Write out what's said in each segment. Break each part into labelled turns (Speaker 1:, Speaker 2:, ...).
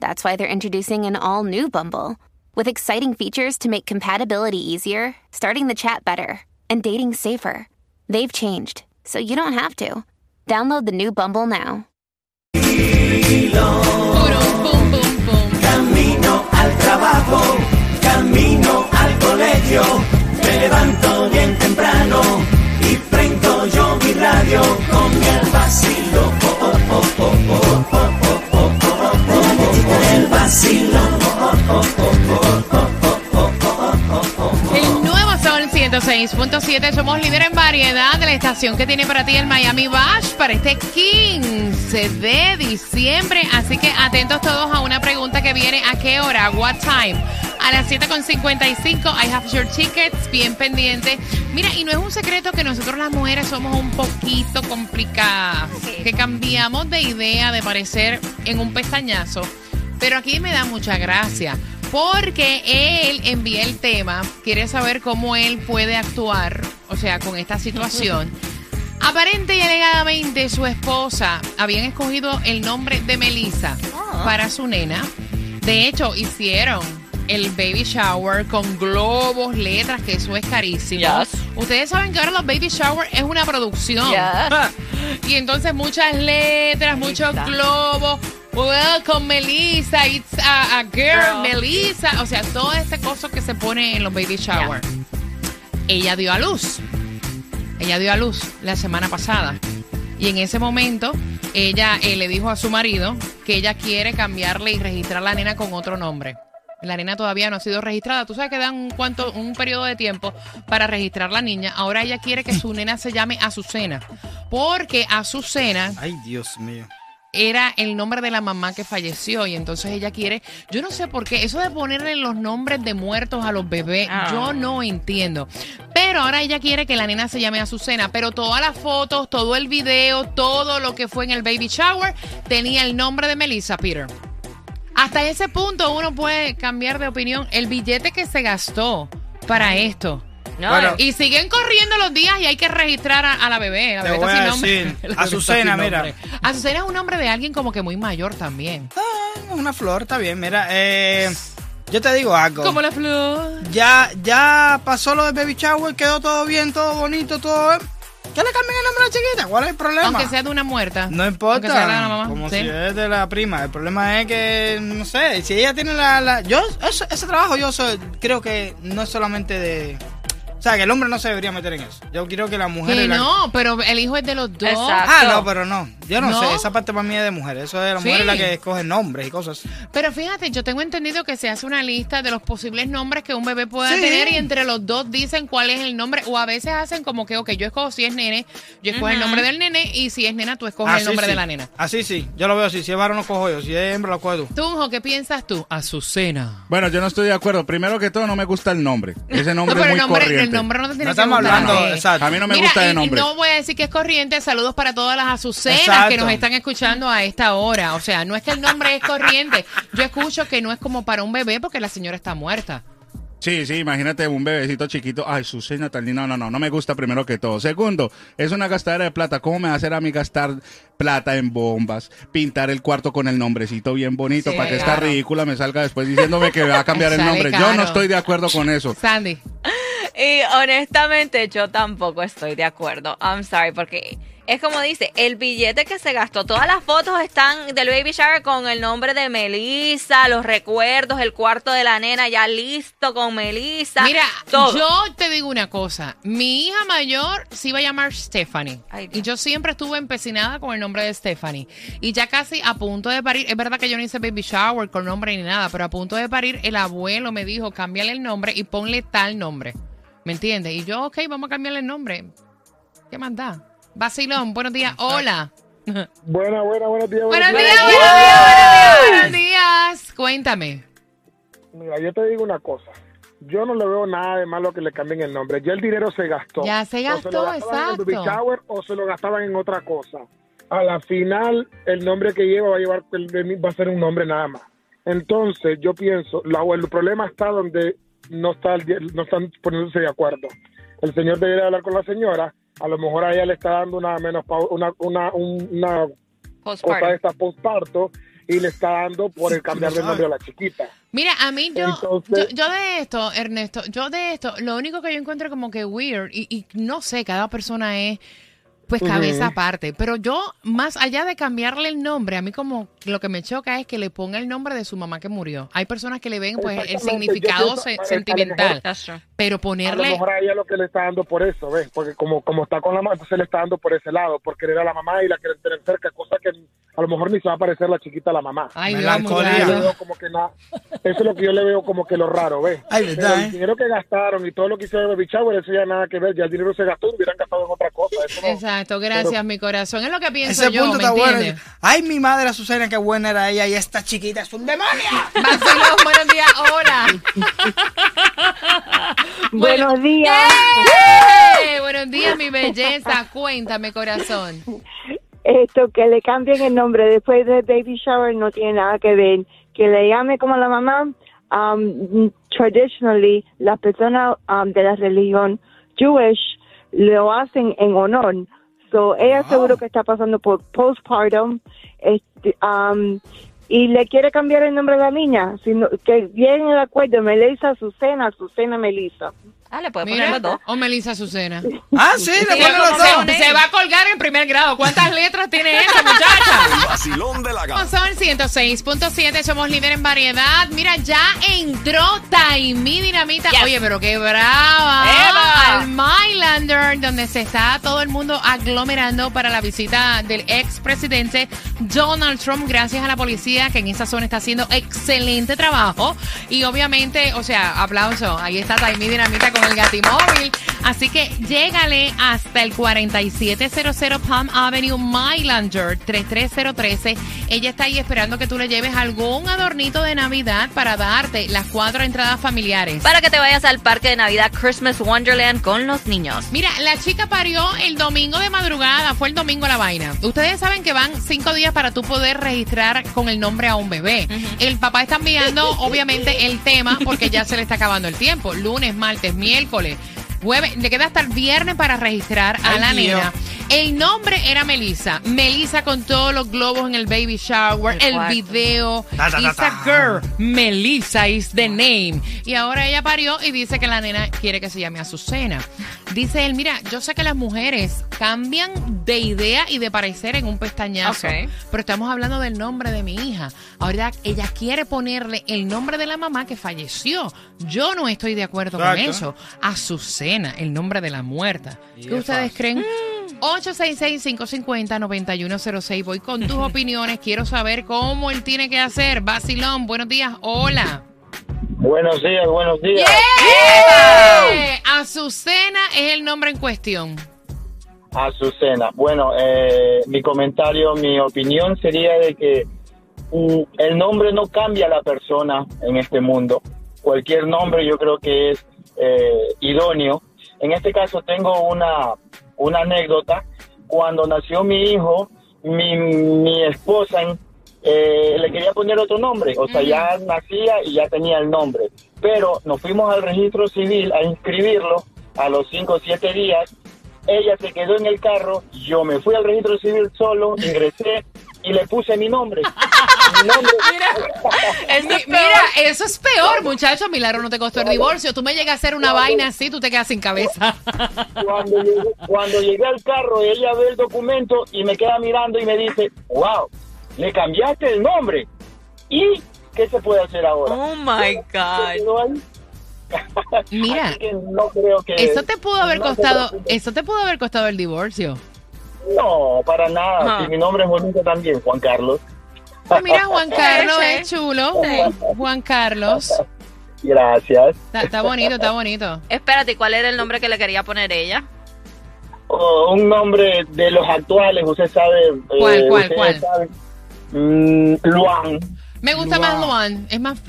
Speaker 1: that's why they're introducing an all new Bumble with exciting features to make compatibility easier, starting the chat better, and dating safer. They've changed, so you don't have to. Download the new Bumble now.
Speaker 2: Camino al trabajo, camino al colegio, me levanto bien temprano
Speaker 3: 106.7, somos líder en variedad de la estación que tiene para ti el Miami Bash para este 15 de diciembre. Así que atentos todos a una pregunta que viene: ¿a qué hora? ¿What time? A las 7.55, I have your tickets, bien pendiente. Mira, y no es un secreto que nosotros las mujeres somos un poquito complicadas, que cambiamos de idea, de parecer en un pestañazo. Pero aquí me da mucha gracia. Porque él envía el tema, quiere saber cómo él puede actuar, o sea, con esta situación. Aparente y alegadamente su esposa habían escogido el nombre de Melissa para su nena. De hecho, hicieron el baby shower con globos, letras, que eso es carísimo.
Speaker 4: Yes.
Speaker 3: Ustedes saben que ahora los baby shower es una producción.
Speaker 4: Yes.
Speaker 3: Y entonces muchas letras, muchos globos. Welcome Melissa, it's a, a girl,
Speaker 4: Girl.
Speaker 3: Melissa. O sea, todo este coso que se pone en los baby shower. Ella dio a luz. Ella dio a luz la semana pasada. Y en ese momento, ella eh, le dijo a su marido que ella quiere cambiarle y registrar la nena con otro nombre. La nena todavía no ha sido registrada. Tú sabes que dan un, cuanto, un periodo de tiempo para registrar la niña. Ahora ella quiere que su nena se llame Azucena. Porque Azucena
Speaker 5: Ay, Dios mío.
Speaker 3: Era el nombre de la mamá que falleció y entonces ella quiere, yo no sé por qué, eso de ponerle los nombres de muertos a los bebés,
Speaker 4: Ah.
Speaker 3: yo no entiendo. Pero ahora ella quiere que la nena se llame Azucena, pero todas las fotos, todo el video, todo lo que fue en el baby shower tenía el nombre de Melissa Peter. Hasta ese punto uno puede cambiar de opinión. El billete que se gastó para esto.
Speaker 4: No,
Speaker 5: Bueno,
Speaker 3: Y siguen corriendo los días y hay que registrar a, a la bebé. La
Speaker 5: Te
Speaker 3: bebé
Speaker 5: voy
Speaker 3: está
Speaker 5: a
Speaker 3: sin nombre.
Speaker 5: decir, Azucena, mira.
Speaker 3: Azucena es un nombre de alguien como que muy mayor también.
Speaker 5: Ah, una flor, está bien. Mira, eh, yo te digo algo.
Speaker 3: Como la flor.
Speaker 5: Ya, ya pasó lo del baby shower, quedó todo bien, todo bonito, todo. eh. ¿Qué le cambien el nombre a la chiquita? ¿Cuál es el problema?
Speaker 3: Aunque sea de una muerta.
Speaker 5: No
Speaker 3: Aunque sea de la
Speaker 5: importa,
Speaker 3: mamá.
Speaker 5: como
Speaker 3: Sí.
Speaker 5: si es de la prima. El problema es que, no sé, si ella tiene la... la- yo, ese trabajo yo soy- creo que no es solamente de... O sea, que el hombre no se debería meter en eso. Yo quiero que la mujer...
Speaker 3: Que
Speaker 5: y la-
Speaker 3: no, pero el hijo es de los dos.
Speaker 4: Exacto.
Speaker 5: Ah, no, pero no. Yo no,
Speaker 3: ¿No?
Speaker 5: sé, esa parte para mí es de mujer. Eso es la
Speaker 3: Sí.
Speaker 5: mujer es la que escoge nombres y cosas.
Speaker 3: Pero fíjate, yo tengo entendido que se hace una lista de los posibles nombres que un bebé pueda
Speaker 5: Sí.
Speaker 3: tener y entre los dos dicen cuál es el nombre. O a veces hacen como que, ok, yo escojo si es nene, yo escojo el nombre del nene y si es nena, tú escoges el nombre
Speaker 5: sí.
Speaker 3: de la nena.
Speaker 5: Así sí, yo lo veo así. Si es varón lo cojo yo, si es hembra lo cojo tú.
Speaker 3: Tunjo, ¿qué piensas tú? Azucena.
Speaker 6: Bueno, yo no estoy de acuerdo. Primero que todo, no me gusta el nombre. Ese
Speaker 3: No,
Speaker 6: nombre
Speaker 3: pero
Speaker 6: es
Speaker 3: el
Speaker 6: muy
Speaker 3: nombre,
Speaker 6: corriente.
Speaker 3: el nombre no te tiene
Speaker 5: No
Speaker 3: que
Speaker 5: estamos
Speaker 3: gustar.
Speaker 5: hablando,
Speaker 3: Eh,
Speaker 5: exacto.
Speaker 6: A mí no me
Speaker 3: Mira,
Speaker 6: gusta
Speaker 3: y
Speaker 6: nombre.
Speaker 3: no voy a decir que es corriente. Saludos para todas las azucenas
Speaker 5: Exacto.
Speaker 3: que nos están escuchando a esta hora. O sea, no es que el nombre es corriente. Yo escucho que no es como para un bebé porque la señora está muerta.
Speaker 6: Sí, sí, imagínate un bebecito chiquito. Ay, su seña tal. No, no, no, no me gusta primero que todo. Segundo, es una gastadera de plata. ¿Cómo me va a hacer a mí gastar plata en bombas? Pintar el cuarto con el nombrecito bien bonito
Speaker 3: Sí,
Speaker 6: para que esta ridícula me salga después diciéndome que va a cambiar el nombre. Yo no estoy de acuerdo con eso.
Speaker 3: Sandy.
Speaker 4: Y honestamente yo tampoco estoy de acuerdo. I'm sorry, porque es como dice, el billete que se gastó, todas las fotos están del baby shower con el nombre de Melissa, los recuerdos, el cuarto de la nena ya listo con Melissa.
Speaker 3: Mira,
Speaker 4: todo.
Speaker 3: yo te digo una cosa. Mi hija mayor se iba a llamar Stephanie.
Speaker 4: Ay,
Speaker 3: y yo siempre estuve empecinada con el nombre de Stephanie. Y ya casi a punto de parir, es verdad que yo no hice baby shower con nombre ni nada, pero a punto de parir, el abuelo me dijo, cámbiale el nombre y ponle tal nombre. ¿Me entiendes? Y yo, ok, vamos a cambiarle el nombre. ¿Qué más da? Vacilón, buenos días. Hola.
Speaker 7: Buena, buena, buenos días.
Speaker 3: Buenos
Speaker 7: buenos
Speaker 3: días,
Speaker 7: días.
Speaker 3: buenos días, buenos días. Buenos días. Cuéntame.
Speaker 7: Mira, yo te digo una cosa. Yo no le veo nada de malo que le cambien el nombre. Ya el dinero se gastó.
Speaker 3: Ya se
Speaker 7: O
Speaker 3: gastó,
Speaker 7: lo gastaban en baby
Speaker 3: exacto.
Speaker 7: shower o se lo gastaban en otra cosa. A la final, el nombre que lleva va a llevar el- va a ser un nombre nada más. Entonces, yo pienso, la- el problema está donde no está el no están poniéndose de acuerdo. El señor debería hablar con la señora. A lo mejor a ella le está dando una menos una una, un- una cosa de esta postparto y le está dando por el cambiar de nombre a la chiquita.
Speaker 3: Mira, a mí yo,
Speaker 7: Entonces-
Speaker 3: yo, yo de esto, Ernesto, yo de esto, lo único que yo encuentro como que weird, y, y no sé, cada persona es pues cabeza aparte, pero yo, más allá de cambiarle el nombre, a mí como lo que me choca es que le ponga el nombre de su mamá que murió. Hay personas que le ven pues el
Speaker 7: yo
Speaker 3: significado sentimental,
Speaker 7: mejor-
Speaker 3: pero
Speaker 7: A lo
Speaker 3: ponerle...
Speaker 7: mejor a ella lo que le está dando por eso, ¿ves? Porque como, como está con la mamá, entonces le está dando por ese lado, por querer a la mamá y la quieren tener cerca, cosa que a lo mejor ni se va a parecer la chiquita a la mamá.
Speaker 3: Ay,
Speaker 5: Melancolía.
Speaker 7: Yo veo como que nada. Eso es lo que yo le veo como que lo raro, ¿ves?
Speaker 5: Ay,
Speaker 7: Pero
Speaker 5: verdad,
Speaker 7: el
Speaker 5: ¿eh?
Speaker 7: dinero que gastaron y todo lo que hicieron de Shower, eso ya nada que ver. Ya el dinero se gastó, hubieran gastado en otra cosa. Eso no-
Speaker 3: Exacto, gracias,
Speaker 7: Pero-
Speaker 3: mi corazón. Es lo que pienso
Speaker 5: Ese
Speaker 3: yo,
Speaker 5: punto
Speaker 3: ¿me
Speaker 5: está bueno. Ay, mi madre Azucena, qué buena era ella y esta chiquita es un demonio.
Speaker 3: Vacilón, buenos días, hola.
Speaker 8: Buenos días.
Speaker 3: Buenos días, mi belleza. Cuéntame, corazón.
Speaker 8: Esto que le cambien el nombre después de baby shower no tiene nada que ver. Que le llame como la mamá. Um, traditionally, las personas um, de la religión Jewish lo hacen en honor. So, ella seguro que está pasando por postpartum. Este, um, y le quiere cambiar el nombre de la niña. Sino, que viene el acuerdo, Melissa Azucena, Azucena Melissa.
Speaker 4: Ah, le puede poner los dos.
Speaker 3: o Melissa Azucena.
Speaker 5: Ah, sí, le
Speaker 4: Sí,
Speaker 5: ponen los dos.
Speaker 3: Se va a colgar en primer grado. ¿Cuántas letras tiene esta muchacha?
Speaker 9: Vacilón de la gas.
Speaker 3: Son 106.7, somos líder en variedad. Mira, ya entró Taimi Dinamita.
Speaker 4: Yes.
Speaker 3: Oye, pero qué brava.
Speaker 4: Eva.
Speaker 3: Al Mylander, donde se está todo el mundo aglomerando para la visita del expresidente Donald Trump. Gracias a la policía que en esa zona está haciendo excelente trabajo. Y obviamente, o sea, aplauso. Ahí está Taimi Dinamita con el gatimóvil. Así que llégale hasta el 4700 Palm Avenue, Mylander 33013. Ella está ahí esperando que tú le lleves algún adornito de Navidad para darte las cuatro entradas familiares.
Speaker 4: Para que te vayas al parque de Navidad Christmas Wonderland con los niños.
Speaker 3: Mira, la chica parió el domingo de madrugada, fue el domingo la vaina. Ustedes saben que van cinco días para tú poder registrar con el nombre a un bebé. El papá está enviando, obviamente, el tema porque ya se le está acabando el tiempo. Lunes, martes, miércoles, jueves, le queda hasta el viernes para registrar a
Speaker 5: Ay,
Speaker 3: la
Speaker 5: Dios.
Speaker 3: nena. El nombre era Melissa. Melissa con todos los globos en el baby shower, el video.
Speaker 5: Ta, ta, ta,
Speaker 3: It's a girl. Melissa is the name. Y ahora ella parió y dice que la nena quiere que se llame Azucena. Dice él, mira, yo sé que las mujeres cambian de idea y de parecer en un pestañazo. Pero estamos hablando del nombre de mi hija. Ahora ella quiere ponerle el nombre de la mamá que falleció. Yo no estoy de acuerdo con eso. Azucena, el nombre de la muerta.
Speaker 5: Y
Speaker 3: ¿Qué
Speaker 5: es
Speaker 3: ustedes
Speaker 5: fácil.
Speaker 3: creen? 866-550-9106. Voy con tus opiniones. Quiero saber cómo él tiene que hacer. Basilón, buenos días. Hola.
Speaker 10: Buenos días, buenos días.
Speaker 3: Eh, Azucena es el nombre en cuestión.
Speaker 10: Azucena. Bueno, eh, mi comentario, mi opinión sería de que mm, el nombre no cambia a la persona en este mundo. Cualquier nombre yo creo que es eh, idóneo. En este caso tengo una, una anécdota. Cuando nació mi hijo, mi, mi esposa eh, le quería poner otro nombre. O sea, ya nacía y ya tenía el nombre. Pero nos fuimos al registro civil a inscribirlo a los 5 o 7 días ella se quedó en el carro, yo me fui al registro civil solo, ingresé y le puse mi nombre. Mi nombre.
Speaker 3: Mi- mira, eso es peor, muchacho. Milagro no te costó el divorcio. Tú me llegas a hacer una vaina así, tú te quedas sin cabeza.
Speaker 10: Cuando llegué, cuando llegué al carro, ella ve el documento y me queda mirando y me dice, wow, le cambiaste el nombre. ¿Y qué se puede hacer ahora?
Speaker 4: Oh my God.
Speaker 3: Mira,
Speaker 10: Así que no creo que...
Speaker 3: eso te pudo haber
Speaker 10: no
Speaker 3: costado, eso te pudo haber costado el divorcio.
Speaker 10: No, para nada.
Speaker 4: Ajá.
Speaker 10: Si mi nombre es bonito también, Juan Carlos.
Speaker 3: Ah, mira, Juan Carlos es chulo. Juan Carlos.
Speaker 10: Gracias.
Speaker 3: Está, está bonito, está bonito.
Speaker 4: Espérate, ¿cuál era el nombre que le quería poner ella?
Speaker 10: Oh, un nombre de los actuales, usted sabe. eh,
Speaker 3: ¿Cuál, cuál, cuál?
Speaker 10: Mm, Luan.
Speaker 3: Me gusta
Speaker 5: Luan.
Speaker 3: más Luan. Es más,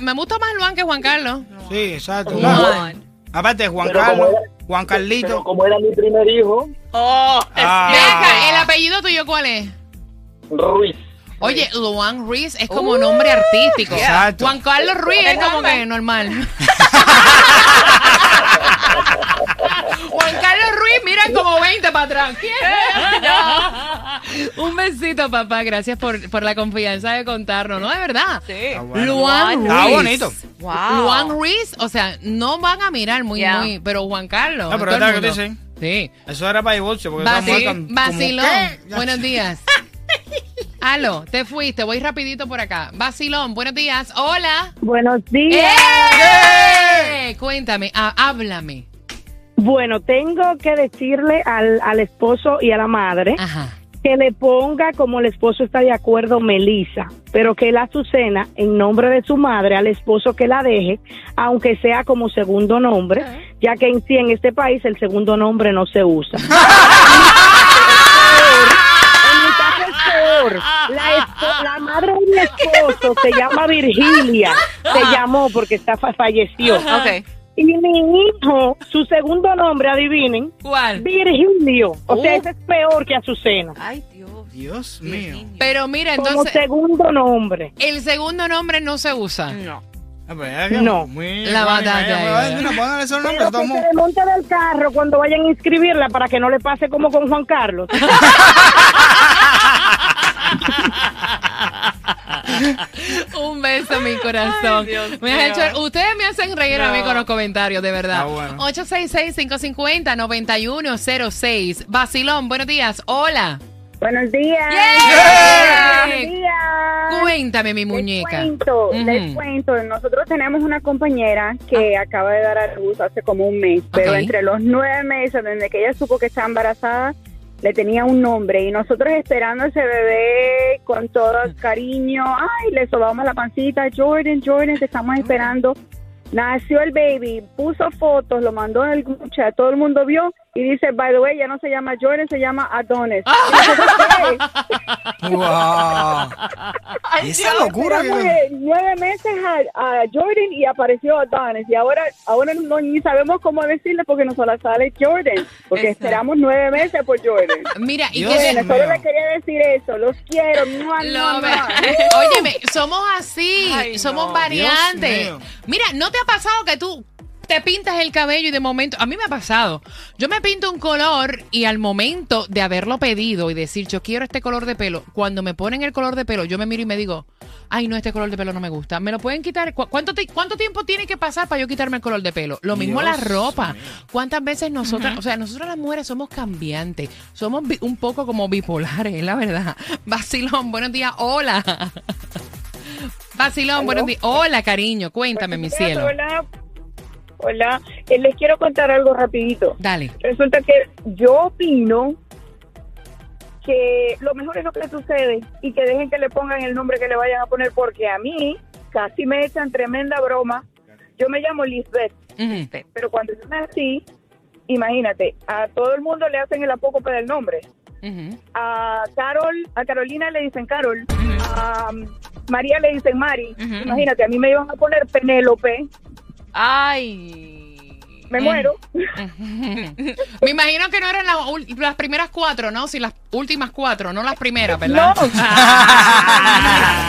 Speaker 3: me, gusta más Luan que Juan Carlos.
Speaker 5: Sí, exacto.
Speaker 3: Luan.
Speaker 5: Aparte, Juan
Speaker 10: Pero
Speaker 5: Carlos,
Speaker 10: era-
Speaker 5: Juan Carlito.
Speaker 10: Pero como era mi primer hijo,
Speaker 4: Oh,
Speaker 5: Ah.
Speaker 3: Ve acá, ¿el apellido tuyo cuál es?
Speaker 10: Ruiz.
Speaker 3: Oye, Luan Ruiz es como nombre artístico.
Speaker 5: Exacto.
Speaker 3: Juan Carlos Ruiz es como
Speaker 4: normal.
Speaker 3: que normal. Juan Carlos Ruiz, mira como 20 para atrás. Un besito, papá. Gracias por, por la confianza de contarnos, ¿no? De verdad.
Speaker 4: sí.
Speaker 3: Luan Ruiz.
Speaker 5: Está bonito.
Speaker 4: Wow.
Speaker 3: Luan Ruiz, o sea, no van a mirar muy, muy, pero Juan Carlos.
Speaker 5: No, pero verdad que dicen.
Speaker 3: Sí.
Speaker 5: Eso era para divorcio, porque
Speaker 3: buenos días. Aló, te fuiste, voy rapidito por acá. Vacilón, buenos días. Hola.
Speaker 8: Buenos días.
Speaker 3: ¡Eh! Cuéntame, ah, háblame.
Speaker 8: Bueno, tengo que decirle al, al esposo y a la madre
Speaker 3: Ajá.
Speaker 8: Que le ponga, como el esposo está de acuerdo, Melissa, pero que la Azucena, en nombre de su madre, al esposo que la deje, aunque sea como segundo nombre, ya que en sí en este país el segundo nombre no se usa. En mi caso es peor. La, la madre de mi esposo se llama Virgilia, se llamó porque está fa- falleció. Y mi hijo, su segundo nombre, adivinen,
Speaker 3: ¿Cuál?
Speaker 8: Virgilio. O sea,
Speaker 3: Uh.
Speaker 8: ese es peor que Azucena.
Speaker 4: Ay, Dios.
Speaker 5: Dios mío.
Speaker 3: Pero mira,
Speaker 8: Como
Speaker 3: entonces,
Speaker 8: segundo nombre.
Speaker 3: el segundo nombre no se usa.
Speaker 4: No.
Speaker 8: No.
Speaker 5: muy-
Speaker 3: La batalla
Speaker 8: Pero que se desmonte del carro cuando vayan a inscribirla para que no le pase como con Juan Carlos.
Speaker 3: Un beso, mi corazón.
Speaker 4: Ay, Dios
Speaker 3: Me has
Speaker 4: mío.
Speaker 3: hecho- ustedes me hacen reír a mí con los comentarios, de verdad.
Speaker 5: Está bueno.
Speaker 3: 866-550-9106. Basilón, buenos días. Hola.
Speaker 9: Buenos días.
Speaker 3: ¡Yeah!
Speaker 9: Buenos días.
Speaker 3: Cuéntame, mi
Speaker 9: Les
Speaker 3: muñeca.
Speaker 9: cuento,
Speaker 3: Ujú.
Speaker 9: les cuento. Nosotros tenemos una compañera que acaba de dar a luz hace como un mes, pero entre los nueve meses, desde que ella supo que estaba embarazada, le tenía un nombre y nosotros esperando ese bebé con todo el cariño. Ay, le sobamos la pancita. Jordan, Jordan, te estamos esperando. Nació el baby, puso fotos, lo mandó en el grupo todo el mundo vio y dice, by the way, ya no se llama Jordan, se llama Adonis. Nosotros, ¿qué?
Speaker 5: ¡Wow! Esa locura
Speaker 9: eh, nueve meses a, a Jordan y apareció Adonis. Y ahora, ahora no, ni sabemos cómo decirle porque nos la sale Jordan. Porque
Speaker 4: Exacto.
Speaker 9: esperamos nueve meses por Jordan.
Speaker 3: Mira, y
Speaker 5: Dios
Speaker 3: que
Speaker 9: Bueno, solo le quería decir eso. Los quiero. ¡Mua, mua,
Speaker 3: Lo ve-
Speaker 9: mua!
Speaker 3: Óyeme, somos así,
Speaker 4: Ay,
Speaker 3: somos
Speaker 4: no.
Speaker 3: variantes. Mira, ¿no te ha pasado que tú te pintas el cabello y de momento, a mí me ha pasado, yo me pinto un color y al momento de haberlo pedido y decir yo quiero este color de pelo, cuando me ponen el color de pelo, yo me miro y me digo, ay no, este color de pelo no me gusta, ¿me lo pueden quitar? ¿Cu- ¿Cuánto, ti- cuánto tiempo tiene que pasar para yo quitarme el color de pelo? Lo mismo la ropa. ¿Cuántas veces nosotras, o sea, nosotras las mujeres somos cambiantes, somos un poco como bipolares, la verdad. Vacilón, buenos días, hola. Vacilón, buenos días. Hola, cariño, cuéntame, mi cielo.
Speaker 9: Hola. Hola. Eh, les quiero contar algo rapidito.
Speaker 3: Dale.
Speaker 9: Resulta que yo opino que lo mejor es lo que le sucede y que dejen que le pongan el nombre que le vayan a poner porque a mí casi me echan tremenda broma. Yo me llamo Lisbeth,
Speaker 3: Ujú.
Speaker 9: pero cuando yo nací, imagínate, a todo el mundo le hacen el apócope del nombre. A Carol, a Carolina le dicen Carol, a María le dicen Mari. Imagínate, a mí me iban a poner Penélope,
Speaker 4: Ay.
Speaker 9: me muero.
Speaker 3: Me imagino que no eran las, ul- las primeras cuatro, ¿no? Si las últimas cuatro, no las primeras, ¿verdad?
Speaker 9: No.